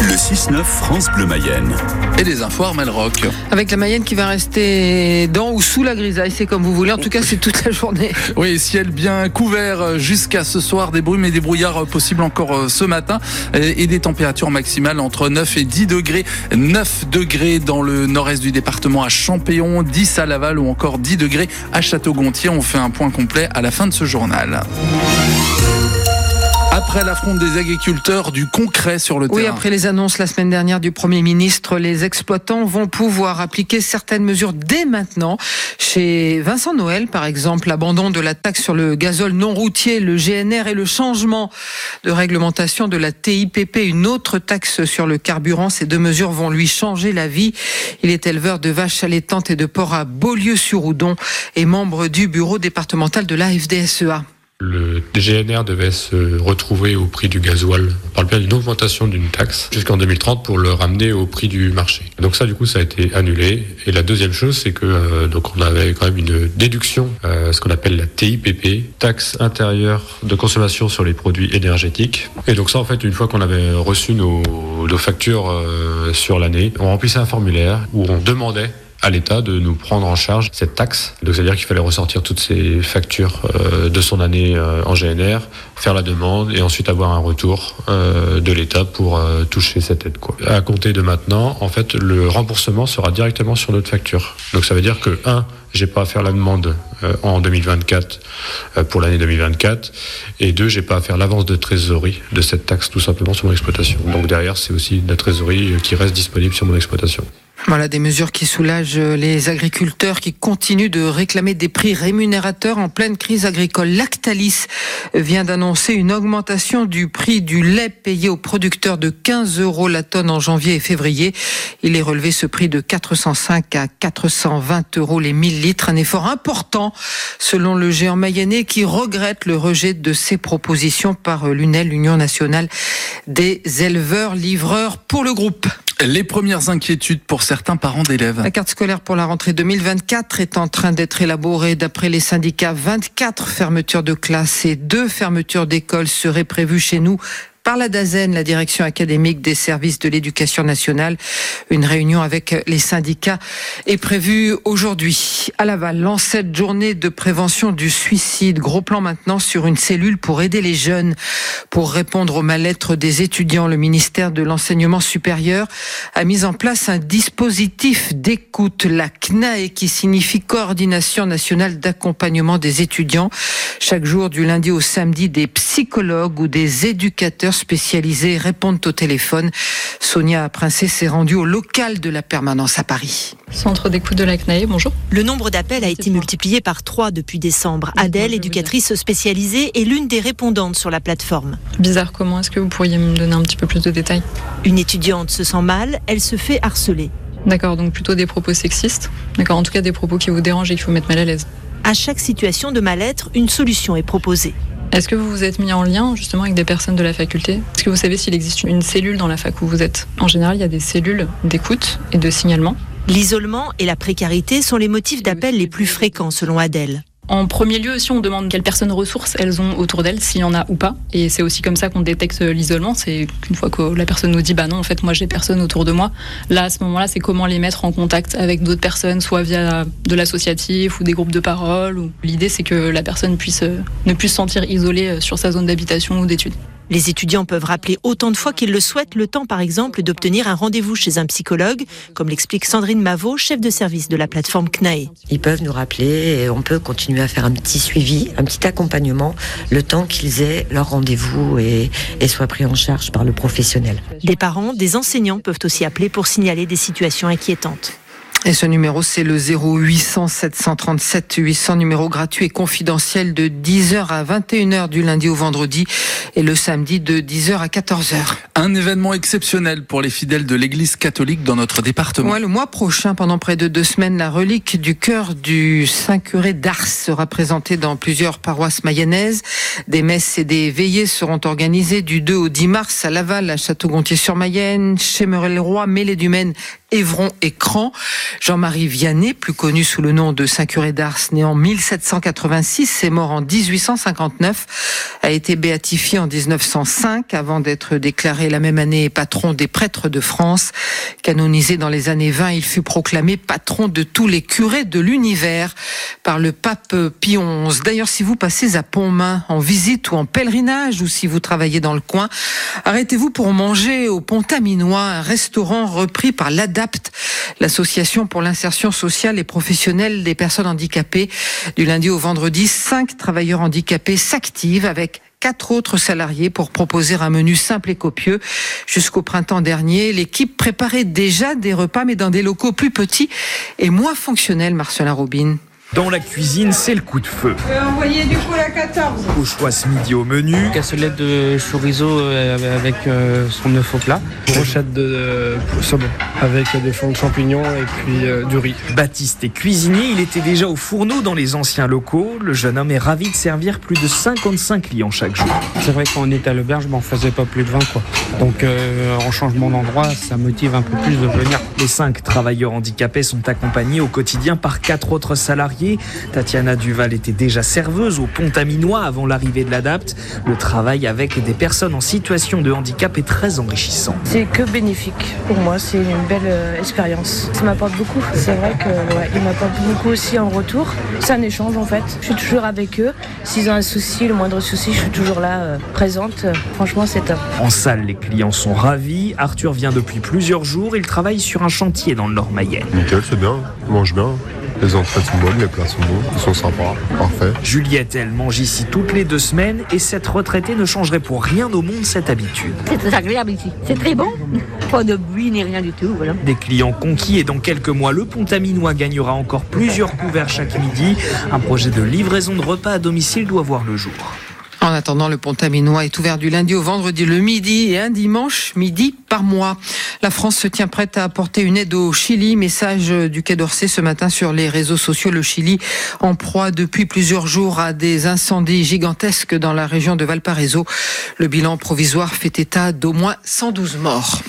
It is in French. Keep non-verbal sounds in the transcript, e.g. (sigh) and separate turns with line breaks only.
Le 6-9 France Bleu Mayenne.
Et les infos Armel Rock.
Avec la Mayenne qui va rester dans ou sous la grisaille, c'est comme vous voulez. En tout cas, c'est toute la journée. (laughs)
Oui, ciel bien couvert jusqu'à ce soir, des brumes et des brouillards possibles encore euh, ce matin et des températures maximales entre 9 et 10 degrés. 9 degrés dans le nord-est du département à Champéon, 10 à Laval ou encore 10 degrés à Château-Gontier. On fait un point complet à la fin de ce journal. Après l'affront des agriculteurs, du concret sur le
oui,
terrain.
Oui, après les annonces la semaine dernière du Premier ministre, les exploitants vont pouvoir appliquer certaines mesures dès maintenant. Chez Vincent Noël, par exemple, l'abandon de la taxe sur le gazole non routier, le GNR et le changement de réglementation de la TIPP, une autre taxe sur le carburant. Ces deux mesures vont lui changer la vie. Il est éleveur de vaches allaitantes et de porcs à Beaulieu-sur-Oudon et membre du bureau départemental de la FDSEA.
Le GNR devait se retrouver au prix du gasoil. On parle bien d'une augmentation d'une taxe jusqu'en 2030 pour le ramener au prix du marché. Donc ça, du coup, ça a été annulé. Et la deuxième chose, c'est que euh, donc on avait quand même une déduction, euh, ce qu'on appelle la TIPP, taxe intérieure de consommation sur les produits énergétiques. Et donc ça, en fait, une fois qu'on avait reçu nos, factures euh, sur l'année, on remplissait un formulaire où on demandait à l'État de nous prendre en charge cette taxe. Donc c'est-à-dire qu'il fallait ressortir toutes ces factures euh, de son année euh, en GNR, faire la demande et ensuite avoir un retour euh, de l'État pour toucher cette aide. Quoi. À compter de maintenant, en fait, le remboursement sera directement sur notre facture. Donc ça veut dire que un, j'ai pas à faire la demande en 2024 pour l'année 2024 et deux, j'ai pas à faire l'avance de trésorerie de cette taxe tout simplement sur mon exploitation. Donc derrière, c'est aussi la trésorerie qui reste disponible sur mon exploitation.
Voilà des mesures qui soulagent les agriculteurs qui continuent de réclamer des prix rémunérateurs en pleine crise agricole. Lactalis vient d'annoncer une augmentation du prix du lait payé aux producteurs de 15 euros la tonne en janvier et février. Il est relevé ce prix de 405 à 420 euros les 1000 litres. Un effort important selon le géant mayennais qui regrette le rejet de ses propositions par l'UNEL, l'Union nationale des éleveurs livreurs pour le groupe.
Les premières inquiétudes pour certains parents d'élèves.
La carte scolaire pour la rentrée 2024 est en train d'être élaborée. D'après les syndicats, 24 fermetures de classes et deux fermetures d'écoles seraient prévues chez nous par la DAZEN, la direction académique des services de l'éducation nationale. Une réunion avec les syndicats est prévue aujourd'hui à Laval. L'ancêtre journée de prévention du suicide. Gros plan maintenant sur une cellule pour aider les jeunes. Pour répondre au mal-être des étudiants, le ministère de l'enseignement supérieur a mis en place un dispositif d'écoute, la CNAE, qui signifie Coordination nationale d'accompagnement des étudiants. Chaque jour, du lundi au samedi, des psychologues ou des éducateurs spécialisés répondent au téléphone. Sonia Princé s'est rendue au local de la permanence à Paris.
Centre d'écoute de la CNAE, bonjour.
Le nombre d'appels a été multiplié par trois depuis décembre. Adèle, éducatrice spécialisée, est l'une des répondantes sur la plateforme.
Bizarre, comment est-ce que vous pourriez me donner un petit peu plus de détails?
Une étudiante se sent mal, elle se fait harceler.
D'accord, donc plutôt des propos sexistes. D'accord, en tout cas des propos qui vous dérangent et qui vous mettent mal à l'aise.
À chaque situation de mal-être, une solution est proposée.
Est-ce que vous vous êtes mis en lien justement avec des personnes de la faculté? Est-ce que vous savez s'il existe une cellule dans la fac où vous êtes? En général, il y a des cellules d'écoute et de signalement.
L'isolement et la précarité sont les motifs d'appel les plus fréquents selon Adèle.
En premier lieu aussi, on demande quelles personnes ressources elles ont autour d'elles, s'il y en a ou pas. Et c'est aussi comme ça qu'on détecte l'isolement. C'est qu'une fois que la personne nous dit, bah non, en fait, moi, j'ai personne autour de moi. Là, à ce moment-là, c'est comment les mettre en contact avec d'autres personnes, soit via de l'associatif ou des groupes de parole. L'idée, c'est que la personne puisse ne plus se sentir isolée sur sa zone d'habitation ou d'études.
Les étudiants peuvent rappeler autant de fois qu'ils le souhaitent, le temps par exemple d'obtenir un rendez-vous chez un psychologue, comme l'explique Sandrine Mavot, chef de service de la plateforme CNAE.
Ils peuvent nous rappeler et on peut continuer à faire un petit suivi, un petit accompagnement, le temps qu'ils aient leur rendez-vous et, et soient pris en charge par le professionnel.
Des parents, des enseignants peuvent aussi appeler pour signaler des situations inquiétantes.
Et ce numéro, c'est le 0800 737 800, numéro gratuit et confidentiel de 10h à 21h du lundi au vendredi et le samedi de 10h à 14h.
Un événement exceptionnel pour les fidèles de l'Église catholique dans notre département.
Ouais, le mois prochain, pendant près de deux semaines, la relique du cœur du Saint-Curé d'Ars sera présentée dans plusieurs paroisses mayennaises. Des messes et des veillées seront organisées du 2 au 10 mars à Laval, à Château-Gontier-sur-Mayenne, chez Merel-Roi, Mêlée-du-Maine, Évron et Cran. Jean-Marie Vianney, plus connu sous le nom de Saint-Curé d'Ars, né en 1786 et mort en 1859, a été béatifié en 1905 avant d'être déclaré la même année patron des prêtres de France. Canonisé dans les années 20, il fut proclamé patron de tous les curés de l'univers par le pape Pie XI. D'ailleurs, si vous passez à Pontmain en visite ou en pèlerinage ou si vous travaillez dans le coin, arrêtez-vous pour manger au Pont-Aminois, un restaurant repris par l'ADAPT, l'association pour l'insertion sociale et professionnelle des personnes handicapées. Du lundi au vendredi, cinq travailleurs handicapés s'activent avec quatre autres salariés pour proposer un menu simple et copieux. Jusqu'au printemps dernier, l'équipe préparait déjà des repas, mais dans des locaux plus petits et moins fonctionnels, Marcelin Robin.
Dans la cuisine, c'est le coup de feu.
envoyer du coup la 14.
Au choix ce midi au menu.
Cassolette de chorizo euh, avec euh, son œuf au plat.
Brochette de euh, saumon avec des fonds de champignons et puis du riz.
Baptiste est cuisinier, il était déjà au fourneau dans les anciens locaux. Le jeune homme est ravi de servir plus de 55 clients chaque jour.
C'est vrai qu'on était à l'auberge, mais on faisait pas plus de 20 quoi. Donc en changement d'endroit, ça motive un peu plus de venir.
Les cinq travailleurs handicapés sont accompagnés au quotidien par quatre autres salariés Tatiana Duval était déjà serveuse au Pont-Aminois avant l'arrivée de l'ADAPT. Le travail avec des personnes en situation de handicap est très enrichissant.
C'est que bénéfique pour moi, c'est une belle euh, expérience. Ça m'apporte beaucoup. C'est vrai qu'il m'apporte beaucoup aussi en retour. C'est un échange en fait. Je suis toujours avec eux. S'ils ont un souci, le moindre souci, je suis toujours là, euh, présente. Franchement, c'est top.
En salle, les clients sont ravis. Arthur vient depuis plusieurs jours. Il travaille sur un chantier dans le Nord-Mayenne.
Nickel, c'est bien. Il mange bien. Les entrées sont bonnes, les plats sont bons, ils sont sympas, parfait.
Juliette, elle mange ici toutes les deux semaines et cette retraitée ne changerait pour rien au monde cette habitude.
C'est très agréable ici, c'est très bon. Pas de bruit ni rien du tout, voilà.
Des clients conquis et dans quelques mois, le Pont-Aminois gagnera encore plusieurs couverts chaque midi. Un projet de livraison de repas à domicile doit voir le jour.
En attendant, le Pont-Aminois est ouvert du lundi au vendredi le midi et un dimanche midi par mois. La France se tient prête à apporter une aide au Chili. Message du Quai d'Orsay ce matin sur les réseaux sociaux. Le Chili en proie depuis plusieurs jours à des incendies gigantesques dans la région de Valparaiso. Le bilan provisoire fait état d'au moins 112 morts.